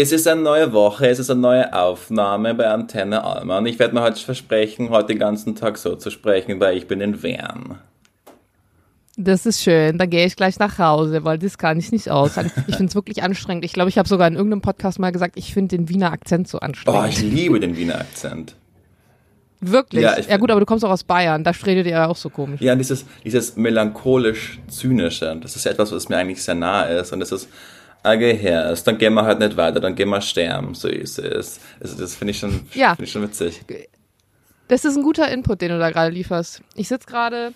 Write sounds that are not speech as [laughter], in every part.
Es ist eine neue Woche, es ist eine neue Aufnahme bei Antenne Alma und ich werde mir heute versprechen, heute den ganzen Tag so zu sprechen, weil ich bin in Wern. Das ist schön. Dann gehe ich gleich nach Hause, weil das kann ich nicht aushalten. Ich finde es wirklich anstrengend. Ich glaube, ich habe sogar in irgendeinem Podcast mal gesagt, ich finde den Wiener Akzent so anstrengend. Oh, ich liebe den Wiener Akzent. Wirklich? Ja, Ja, gut, aber du kommst auch aus Bayern. Da redet ihr ja auch so komisch. Ja, dieses, dieses melancholisch-zynische, das ist etwas, was mir eigentlich sehr nahe ist. Und das ist, ah, geh her, ist, dann gehen wir halt nicht weiter, dann gehen wir sterben, so ist es. Also das finde ich, schon- Ja. finde ich schon witzig. Das ist ein guter Input, den du da gerade lieferst. Ich sitze gerade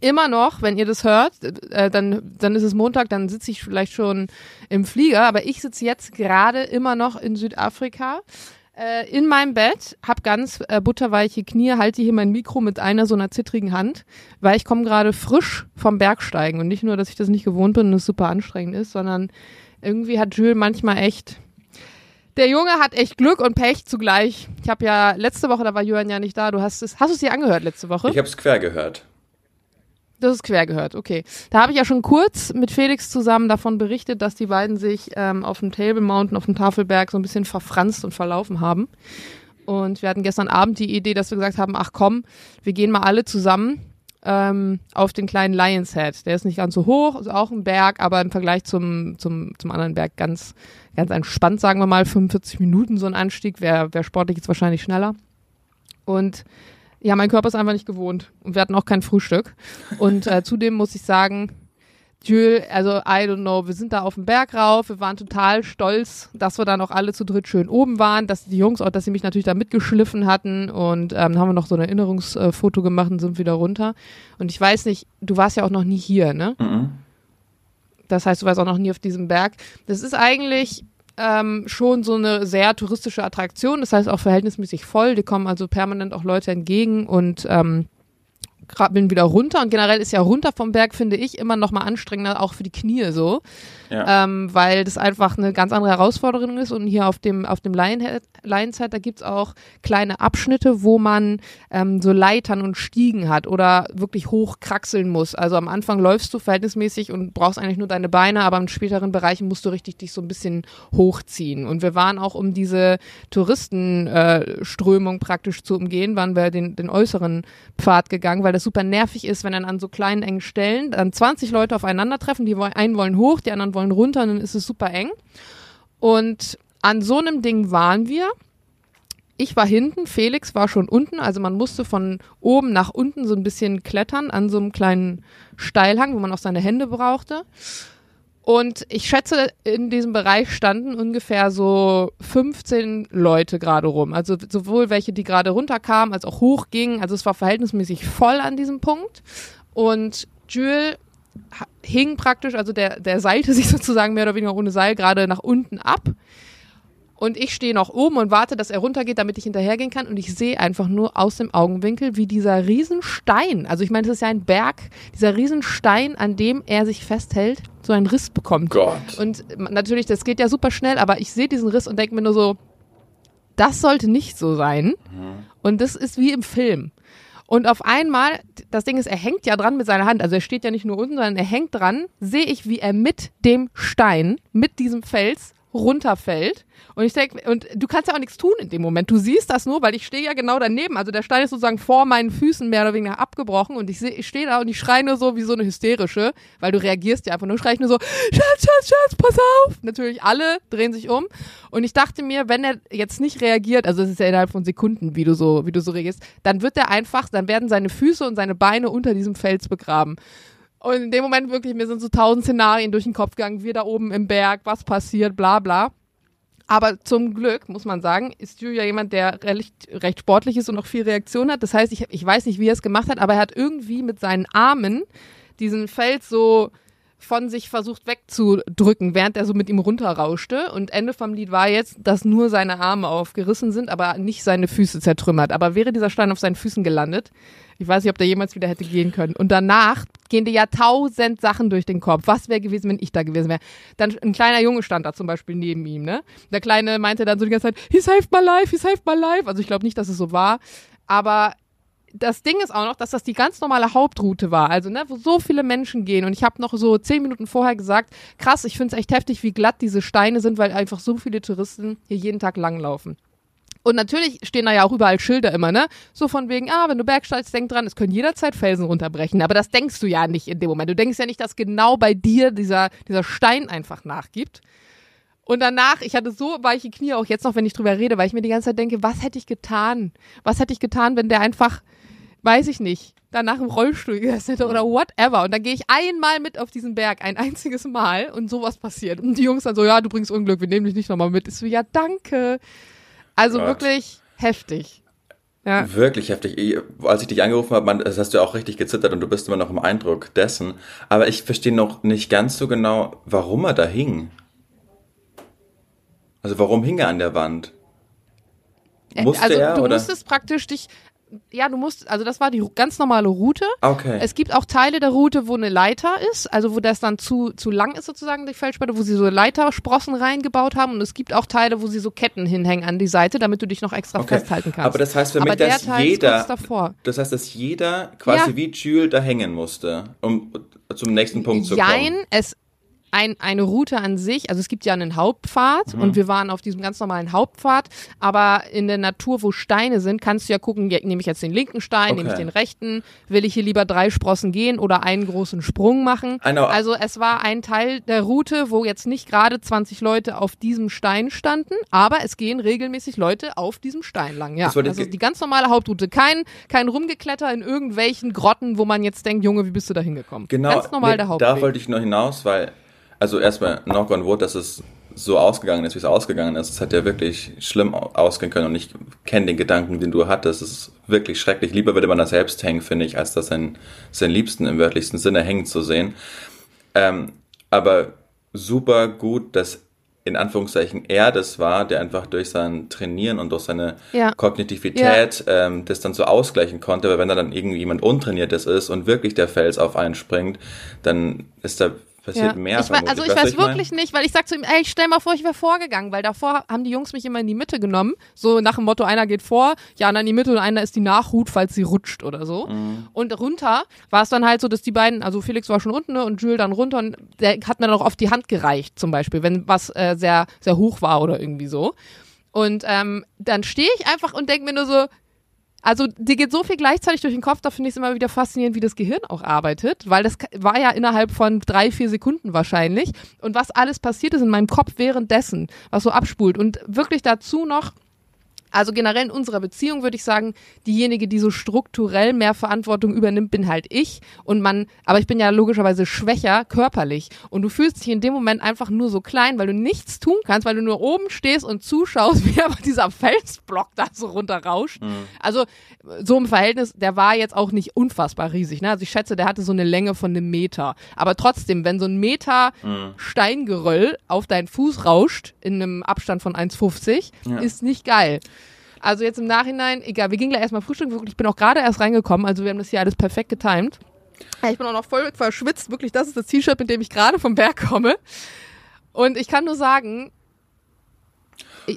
immer noch, wenn ihr das hört, äh, dann, dann ist es Montag, dann sitze ich vielleicht schon im Flieger, aber ich sitze jetzt gerade immer noch in Südafrika. Äh, in meinem Bett, hab ganz äh, butterweiche Knie, halte hier mein Mikro mit einer so einer zittrigen Hand, weil ich komme gerade frisch vom Bergsteigen und nicht nur, dass ich das nicht gewohnt bin und es super anstrengend ist, sondern irgendwie hat Jules manchmal echt der Junge hat echt Glück und Pech zugleich. Ich habe ja letzte Woche, da war Jürgen ja nicht da. Du hast es, hast du es dir angehört letzte Woche? Ich habe es quer gehört. Das ist quer gehört, okay. Da habe ich ja schon kurz mit Felix zusammen davon berichtet, dass die beiden sich ähm, auf dem Table Mountain, auf dem Tafelberg so ein bisschen verfranst und verlaufen haben. Und wir hatten gestern Abend die Idee, dass wir gesagt haben, ach komm, wir gehen mal alle zusammen ähm, auf den kleinen Lions Head. Der ist nicht ganz so hoch, ist auch ein Berg, aber im Vergleich zum, zum, zum anderen Berg ganz, ganz entspannt, sagen wir mal, 45 Minuten so ein Anstieg, wäre wär sportlich jetzt wahrscheinlich schneller. Und ja, mein Körper ist einfach nicht gewohnt. Und wir hatten auch kein Frühstück. Und äh, zudem muss ich sagen, Jules, also I don't know, wir sind da auf dem Berg rauf, wir waren total stolz, dass wir dann auch alle zu dritt schön oben waren, dass die Jungs auch, dass sie mich natürlich da mitgeschliffen hatten und ähm, haben wir noch so ein Erinnerungsfoto gemacht und sind wieder runter. Und ich weiß nicht, du warst ja auch noch nie hier, ne? Mhm. Das heißt, du warst auch noch nie auf diesem Berg. Das ist eigentlich ähm, schon so eine sehr touristische Attraktion. Das heißt auch verhältnismäßig voll. Die kommen also permanent auch Leute entgegen und ähm, krabbeln wieder runter. Und generell ist ja runter vom Berg, finde ich, immer noch mal anstrengender, auch für die Knie so. Ja. Ähm, weil das einfach eine ganz andere Herausforderung ist. Und hier auf dem, auf dem Lionhead, Lionshead, da gibt's auch kleine Abschnitte, wo man ähm, so Leitern und Stiegen hat oder wirklich hoch kraxeln muss. Also am Anfang läufst du verhältnismäßig und brauchst eigentlich nur deine Beine, aber in späteren Bereichen musst du richtig dich so ein bisschen hochziehen. Und wir waren auch, um diese Touristenströmung äh, praktisch zu umgehen, waren wir den, den äußeren Pfad gegangen, weil das super nervig ist, wenn dann an so kleinen engen Stellen dann 20 Leute aufeinandertreffen, die einen wollen hoch, die anderen wollen runter, dann ist es super eng. Und an so einem Ding waren wir. Ich war hinten, Felix war schon unten, also man musste von oben nach unten so ein bisschen klettern an so einem kleinen Steilhang, wo man auch seine Hände brauchte. Und ich schätze, in diesem Bereich standen ungefähr so 15 Leute gerade rum. Also sowohl welche, die gerade runterkamen, als auch hochgingen. Also es war verhältnismäßig voll an diesem Punkt. Und Jules hing praktisch, also der, der seilte sich [laughs] sozusagen mehr oder weniger ohne Seil gerade nach unten ab. Und ich stehe noch oben und warte, dass er runtergeht, damit ich hinterhergehen kann. Und ich sehe einfach nur aus dem Augenwinkel, wie dieser Riesenstein, also ich meine, das ist ja ein Berg, dieser Riesenstein, an dem er sich festhält, so einen Riss bekommt. Gott. Und natürlich, das geht ja super schnell, aber ich sehe diesen Riss und denke mir nur so, das sollte nicht so sein. Und das ist wie im Film. Und auf einmal, das Ding ist, er hängt ja dran mit seiner Hand, also er steht ja nicht nur unten, sondern er hängt dran, sehe ich, wie er mit dem Stein, mit diesem Fels runterfällt. Und ich denke, und du kannst ja auch nichts tun in dem Moment. Du siehst das nur, weil ich stehe ja genau daneben. Also der Stein ist sozusagen vor meinen Füßen mehr oder weniger abgebrochen und ich, ich stehe da und ich schreie nur so wie so eine hysterische, weil du reagierst ja einfach nur, schreie ich nur so, Schatz, Schatz, Schatz, pass auf. Natürlich alle drehen sich um und ich dachte mir, wenn er jetzt nicht reagiert, also es ist ja innerhalb von Sekunden, wie du so, wie du so reagierst, dann wird er einfach, dann werden seine Füße und seine Beine unter diesem Fels begraben. Und in dem Moment wirklich, mir sind so tausend Szenarien durch den Kopf gegangen, wir da oben im Berg, was passiert, bla bla. Aber zum Glück, muss man sagen, ist Julia jemand, der recht, recht sportlich ist und auch viel Reaktion hat. Das heißt, ich, ich weiß nicht, wie er es gemacht hat, aber er hat irgendwie mit seinen Armen diesen Fels so von sich versucht wegzudrücken, während er so mit ihm runterrauschte. Und Ende vom Lied war jetzt, dass nur seine Arme aufgerissen sind, aber nicht seine Füße zertrümmert. Aber wäre dieser Stein auf seinen Füßen gelandet, ich weiß nicht, ob der jemals wieder hätte gehen können. Und danach gehen dir ja tausend Sachen durch den Kopf. Was wäre gewesen, wenn ich da gewesen wäre? Dann ein kleiner Junge stand da zum Beispiel neben ihm, ne? Der Kleine meinte dann so die ganze Zeit, he saved my life, he saved my life. Also ich glaube nicht, dass es so war. Aber das Ding ist auch noch, dass das die ganz normale Hauptroute war, also ne, wo so viele Menschen gehen. Und ich habe noch so zehn Minuten vorher gesagt, krass, ich finde es echt heftig, wie glatt diese Steine sind, weil einfach so viele Touristen hier jeden Tag langlaufen. Und natürlich stehen da ja auch überall Schilder immer, ne? So von wegen, ah, wenn du bergsteigst, denk dran, es können jederzeit Felsen runterbrechen. Aber das denkst du ja nicht in dem Moment. Du denkst ja nicht, dass genau bei dir dieser, dieser Stein einfach nachgibt. Und danach, ich hatte so weiche Knie, auch jetzt noch, wenn ich drüber rede, weil ich mir die ganze Zeit denke, was hätte ich getan? Was hätte ich getan, wenn der einfach, weiß ich nicht, danach im Rollstuhl gesessen hätte oder whatever. Und dann gehe ich einmal mit auf diesen Berg, ein einziges Mal und sowas passiert. Und die Jungs dann so, ja, du bringst Unglück, wir nehmen dich nicht nochmal mit. Ich so, ja, danke. Also Gott. wirklich heftig. Ja. Wirklich heftig. Als ich dich angerufen habe, man, das hast du auch richtig gezittert und du bist immer noch im Eindruck dessen. Aber ich verstehe noch nicht ganz so genau, warum er da hing. Also warum hing er an der Wand? Musste also er du oder? musstest praktisch dich, ja, du musst, also das war die ganz normale Route. Okay. Es gibt auch Teile der Route, wo eine Leiter ist, also wo das dann zu, zu lang ist sozusagen, die Felsspalte, wo sie so Leitersprossen reingebaut haben und es gibt auch Teile, wo sie so Ketten hinhängen an die Seite, damit du dich noch extra Okay. festhalten kannst. Aber das heißt für Aber mich, der dass jeder, das heißt, dass jeder quasi Ja. wie Jules da hängen musste, um zum nächsten Punkt zu kommen. Jein, es ein, eine Route an sich, also es gibt ja einen Hauptpfad Mhm. und wir waren auf diesem ganz normalen Hauptpfad, aber in der Natur, wo Steine sind, kannst du ja gucken, nehme ich jetzt den linken Stein, nehme ich Okay. den rechten, will ich hier lieber drei Sprossen gehen oder einen großen Sprung machen. Also es war ein Teil der Route, wo jetzt nicht gerade 20 Leute auf diesem Stein standen, aber es gehen regelmäßig Leute auf diesem Stein lang. Ja, Das also die ganz normale Hauptroute. Kein, kein Rumgekletter in irgendwelchen Grotten, wo man jetzt denkt, Junge, wie bist du da hingekommen? Genau, Ganz normal nee, der Hauptweg. da wollte ich nur hinaus, weil, also erstmal knock on wood, dass es so ausgegangen ist, wie es ausgegangen ist. Es hat ja wirklich schlimm au- ausgehen können und ich kenne den Gedanken, den du hattest. Es ist wirklich schrecklich. Lieber würde man da selbst hängen, finde ich, als das sein, sein Liebsten im wörtlichsten Sinne hängen zu sehen. Ähm, aber super gut, dass in Anführungszeichen er das war, der einfach durch sein Trainieren und durch seine Ja. Kognitivität ähm, das dann so ausgleichen konnte, weil wenn da dann irgendwie jemand Untrainiertes ist und wirklich der Fels auf einen springt, dann ist da passiert mehr. Ich wei- also ich weiß wirklich nicht, weil ich sag zu ihm, ey, stell mal vor, ich wäre vorgegangen, weil davor haben die Jungs mich immer in die Mitte genommen, so nach dem Motto, einer geht vor, Jana in die Mitte und einer ist die Nachhut, falls sie rutscht oder so. Mhm. Und runter war es dann halt so, dass die beiden, also Felix war schon unten ne, und Jules dann runter und der hat mir dann auch auf die Hand gereicht zum Beispiel, wenn was äh, sehr, sehr hoch war oder irgendwie so. Und ähm, dann stehe ich einfach und denke mir nur so, also dir geht so viel gleichzeitig durch den Kopf, da finde ich es immer wieder faszinierend, wie das Gehirn auch arbeitet, weil das war ja innerhalb von drei, vier Sekunden wahrscheinlich. Und was alles passiert ist in meinem Kopf währenddessen, was so abspult. Und wirklich dazu noch, also generell in unserer Beziehung würde ich sagen, diejenige, die so strukturell mehr Verantwortung übernimmt, bin halt ich. Und man, aber ich bin ja logischerweise schwächer körperlich. Und du fühlst dich in dem Moment einfach nur so klein, weil du nichts tun kannst, weil du nur oben stehst und zuschaust, [laughs] wie aber dieser Felsblock da so runterrauscht. Also so im Verhältnis, der war jetzt auch nicht unfassbar riesig. Ne? Also ich schätze, der hatte so eine Länge von einem Meter. Aber trotzdem, wenn so ein Meter Steingeröll auf deinen Fuß rauscht, in einem Abstand von 1,50, Ja. ist nicht geil. Also jetzt im Nachhinein, egal, wir gingen gleich erstmal frühstücken, ich bin auch gerade erst reingekommen, also wir haben das hier alles perfekt getimt. Ich bin auch noch voll verschwitzt, wirklich, das ist das T-Shirt, mit dem ich gerade vom Berg komme. Und ich kann nur sagen,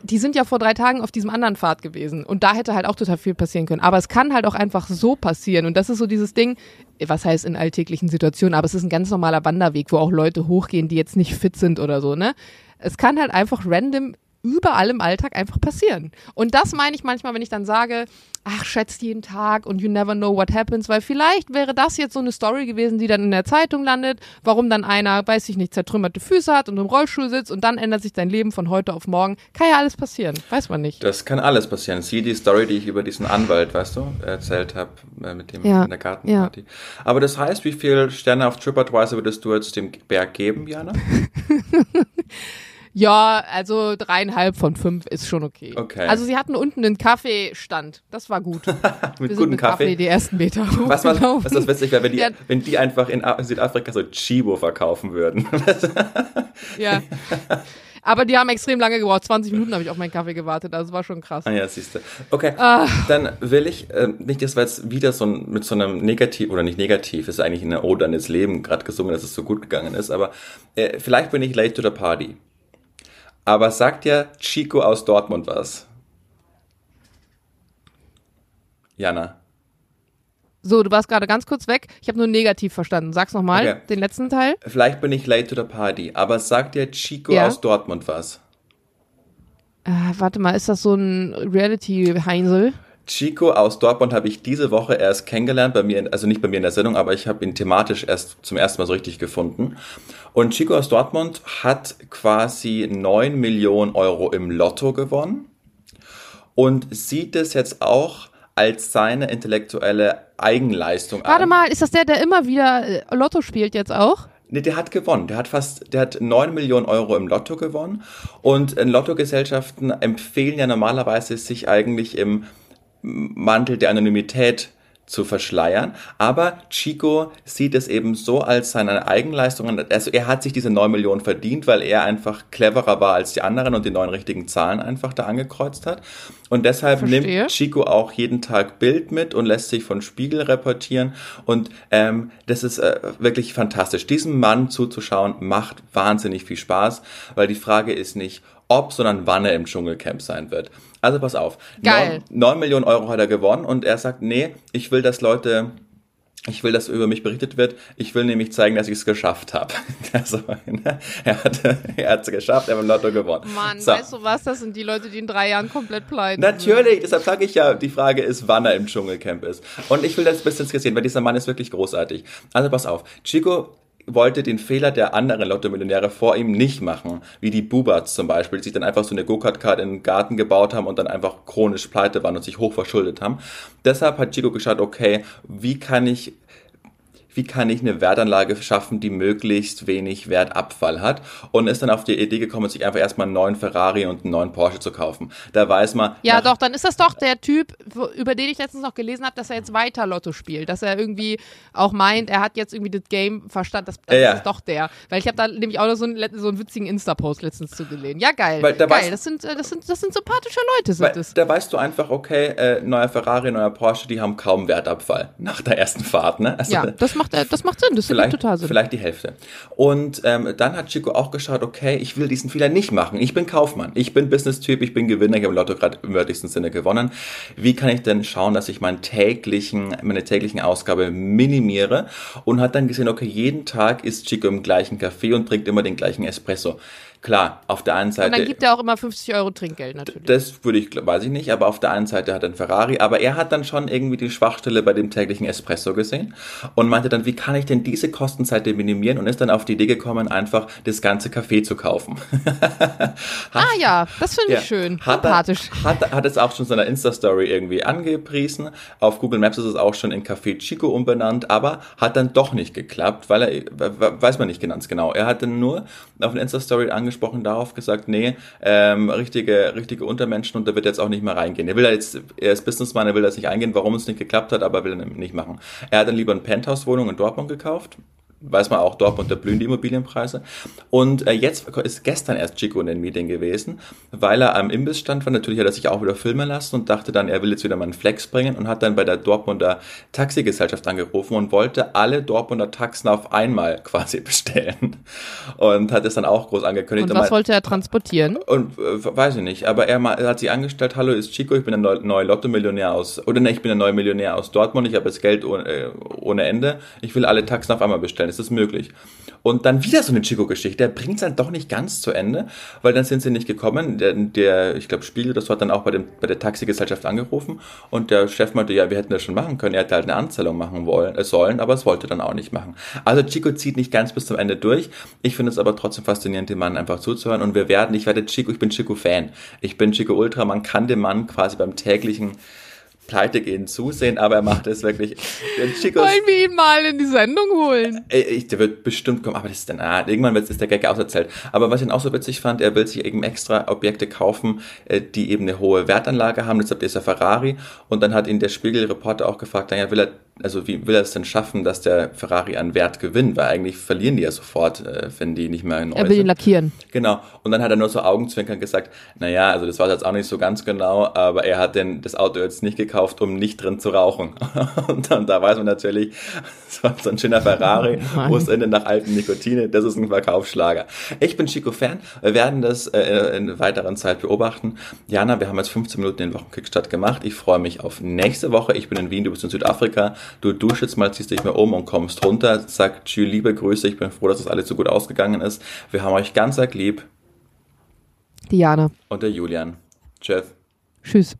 die sind ja vor drei Tagen auf diesem anderen Pfad gewesen und da hätte halt auch total viel passieren können. Aber es kann halt auch einfach so passieren und das ist so dieses Ding, was heißt in alltäglichen Situationen, aber es ist ein ganz normaler Wanderweg, wo auch Leute hochgehen, die jetzt nicht fit sind oder so, ne? Es kann halt einfach random überall im Alltag einfach passieren. Und das meine ich manchmal, wenn ich dann sage, ach, schätzt jeden Tag und you never know what happens, weil vielleicht wäre das jetzt so eine Story gewesen, die dann in der Zeitung landet, warum dann einer, weiß ich nicht, zertrümmerte Füße hat und im Rollstuhl sitzt und dann ändert sich dein Leben von heute auf morgen. Kann ja alles passieren, weiß man nicht. Das kann alles passieren. Sieh die Story, die ich über diesen Anwalt, weißt du, erzählt habe, äh, mit dem Ja, in der Gartenparty. Aber das heißt, wie viele Sterne auf TripAdvisor würdest du jetzt dem Berg geben, Jana? [laughs] Ja, also dreieinhalb von fünf ist schon okay. Okay. Also sie hatten unten einen Kaffeestand, das war gut. [laughs] Mit gutem mit Kaffee? die ersten Meter Was, was, was das witzig wäre, wenn die, Ja. wenn die einfach in Südafrika so Chibo verkaufen würden. [laughs] Ja. Aber die haben extrem lange gebraucht. 20 Minuten habe ich auf meinen Kaffee gewartet. Also war schon krass. Ah ja, siehst du. Okay, Ah. dann will ich, äh, nicht, dass wir jetzt wieder so ein, mit so einem Negativ, oder nicht negativ, ist eigentlich eine Ode an das Leben gerade gesungen, dass es so gut gegangen ist, aber äh, vielleicht bin ich late to the party. Aber sagt ja Chico aus Dortmund was? Jana. So, du warst gerade ganz kurz weg. Ich habe nur negativ verstanden. Sag's nochmal, Okay. den letzten Teil. Vielleicht bin ich late to the party, aber sagt dir Chico Ja. aus Dortmund was? Äh, warte mal, ist das so ein Reality-Heinsel? Chico aus Dortmund habe ich diese Woche erst kennengelernt, bei mir, also nicht bei mir in der Sendung, aber ich habe ihn thematisch erst zum ersten Mal so richtig gefunden. Und Chico aus Dortmund hat quasi 9 Millionen Euro im Lotto gewonnen und sieht es jetzt auch als seine intellektuelle Eigenleistung Warte an. mal, ist das der, der immer wieder äh, Lotto spielt jetzt auch? Nee, der hat gewonnen. Der hat fast, der hat 9 Millionen Euro im Lotto gewonnen. Und äh, Lottogesellschaften empfehlen ja normalerweise, sich eigentlich im Mantel der Anonymität zu verschleiern. Aber Chico sieht es eben so als seine Eigenleistung. an. Also er hat sich diese 9 Millionen verdient, weil er einfach cleverer war als die anderen und die neun richtigen Zahlen einfach da angekreuzt hat. Und deshalb Verstehe. nimmt Chico auch jeden Tag Bild mit und lässt sich von Spiegel reportieren. Und ähm, das ist äh, wirklich fantastisch. Diesem Mann zuzuschauen macht wahnsinnig viel Spaß, weil die Frage ist nicht, ob, sondern wann er im Dschungelcamp sein wird. Also pass auf. Geil. 9 Millionen Euro hat er gewonnen und er sagt, nee, ich will, dass Leute ich will, dass über mich berichtet wird. Ich will nämlich zeigen, dass ich es geschafft habe. Also, [laughs] ne, er hat es geschafft, er hat im Lotto gewonnen. Mann, So. weißt du was? Das sind die Leute, die in drei Jahren komplett pleiten. Natürlich, deshalb sage ich ja, die Frage ist, wann er im Dschungelcamp ist. Und ich will das ein bisschen skizzieren, weil dieser Mann ist wirklich großartig. Also pass auf, Chico wollte den Fehler der anderen Lotto-Millionäre vor ihm nicht machen, wie die Bubats zum Beispiel, die sich dann einfach so eine Go-Kart-Kart in den Garten gebaut haben und dann einfach chronisch pleite waren und sich hoch haben. Deshalb hat Chico geschaut, okay, wie kann ich wie kann ich eine Wertanlage schaffen, die möglichst wenig Wertabfall hat und ist dann auf die Idee gekommen, sich einfach erstmal einen neuen Ferrari und einen neuen Porsche zu kaufen. Da weiß man, Ja, doch, dann ist das doch der Typ, über den ich letztens noch gelesen habe, dass er jetzt weiter Lotto spielt. Dass er irgendwie auch meint, er hat jetzt irgendwie das Game verstanden. Das, das Ja, ist doch der. Weil ich habe da nämlich auch noch so einen, so einen witzigen Insta-Post letztens zu gelesen. Ja, geil. Weil da geil. Das sind, äh, das, sind, das sind sympathische Leute, sind das. da weißt du einfach, okay, äh, neuer Ferrari, neuer Porsche, die haben kaum Wertabfall nach der ersten Fahrt, ne? Also, Ja, das macht, äh, das macht Sinn. Das vielleicht, total Sinn. vielleicht die Hälfte. Und ähm, dann hat Chico auch geschaut, okay, ich will diesen Fehler nicht machen. Ich bin Kaufmann, ich bin Business-Typ, ich bin Gewinner, ich habe im Lotto gerade im wörtlichsten Sinne gewonnen. Wie kann ich denn schauen, dass ich meinen täglichen, meine täglichen Ausgabe minimiere? Und hat dann gesehen, okay, jeden Tag ist Chico im gleichen Café und trinkt immer den gleichen Espresso. Klar, auf der einen Seite. Und dann gibt er auch immer 50 Euro Trinkgeld natürlich. Das würde ich, weiß ich nicht, aber auf der einen Seite hat er einen Ferrari, aber er hat dann schon irgendwie die Schwachstelle bei dem täglichen Espresso gesehen und meinte dann, wie kann ich denn diese Kostenseite minimieren und ist dann auf die Idee gekommen, einfach das ganze Café zu kaufen. [laughs] ah ja, das finde ich Ja. schön. Hat, er, Sympathisch. hat, hat es auch schon in seiner Insta-Story irgendwie angepriesen. Auf Google Maps ist es auch schon in Café Chico umbenannt, aber hat dann doch nicht geklappt, weil er, we- weiß man nicht ganz genau. Er hat dann nur auf einer Insta-Story angesprochen, darauf gesagt, nee, ähm, richtige, richtige Untermenschen und da wird er jetzt auch nicht mehr reingehen. Er will da jetzt, er ist Businessman, er will das nicht eingehen, warum es nicht geklappt hat, aber er will dann nicht machen. Er hat dann lieber eine Penthouse-Wohnung in Dortmund gekauft weiß man auch, Dortmund, da blühen die Immobilienpreise. Und äh, jetzt ist gestern erst Chico in den Meeting gewesen, weil er am Imbissstand war. Natürlich hat er sich auch wieder filmen lassen und dachte dann, er will jetzt wieder mal einen Flex bringen und hat dann bei der Dortmunder Taxigesellschaft angerufen und wollte alle Dortmunder Taxen auf einmal [laughs] quasi bestellen. Und hat es dann auch groß angekündigt. Und was meint- wollte er transportieren? und äh, weiß ich nicht, aber er, er hat sich angestellt, hallo, ist Chico, ich bin ein neu, neuer Lotto-Millionär aus, oder ne, ich bin ein neuer Millionär aus Dortmund, ich habe jetzt Geld ohne, äh, ohne Ende, ich will alle Taxen auf einmal bestellen, ist das möglich? Und dann wieder so eine Chico-Geschichte, der bringt es dann doch nicht ganz zu Ende, weil dann sind sie nicht gekommen, der, der ich glaube, Spiegel, das hat dann auch bei, dem, bei der Taxigesellschaft angerufen und der Chef meinte, ja, wir hätten das schon machen können, er hätte halt eine Anzahlung machen wollen, äh, sollen, aber es wollte dann auch nicht machen. Also Chico zieht nicht ganz bis zum Ende durch, ich finde es aber trotzdem faszinierend, dem Mann einfach zuzuhören. Und wir werden, ich werde Chico, ich bin Chico-Fan, ich bin Chico Ultra, man kann dem Mann quasi beim täglichen Pleite gehen zusehen, aber er macht es wirklich. Ist- Wollen wir ihn mal in die Sendung holen? Ey, ich, der wird bestimmt kommen, aber das ist dann, ah, irgendwann wird, ist der Gag auserzählt. Aber was ich dann auch so witzig fand, er will sich eben extra Objekte kaufen, äh, die eben eine hohe Wertanlage haben, deshalb ist er Ferrari. Und dann hat ihn der Spiegelreporter auch gefragt, naja, will er, also wie will er es denn schaffen, dass der Ferrari an Wert gewinnt? Weil eigentlich verlieren die ja sofort, äh, wenn die nicht mehr neu Er will ihn sind. lackieren. Genau. Und dann hat er nur so Augenzwinkern gesagt, naja, also das war jetzt auch nicht so ganz genau, aber er hat denn das Auto jetzt nicht gekauft, um nicht drin zu rauchen. [laughs] Und dann, da weiß man natürlich, [laughs] so ein schöner Ferrari, [laughs] Oh wo es Ende nach alten Nikotine, das ist ein Verkaufsschlager. Ich bin Chico-Fan. Wir werden das äh, in weiteren Zeit beobachten. Jana, wir haben jetzt 15 Minuten den Wochenkickstart gemacht. Ich freue mich auf nächste Woche. Ich bin in Wien, du bist in Südafrika. Du duschst jetzt mal, ziehst dich mal um und kommst runter, sag tschü, liebe Grüße, ich bin froh, dass das alles so gut ausgegangen ist. Wir haben euch ganz arg lieb. Diana. Und der Julian. Tschüss. Tschüss.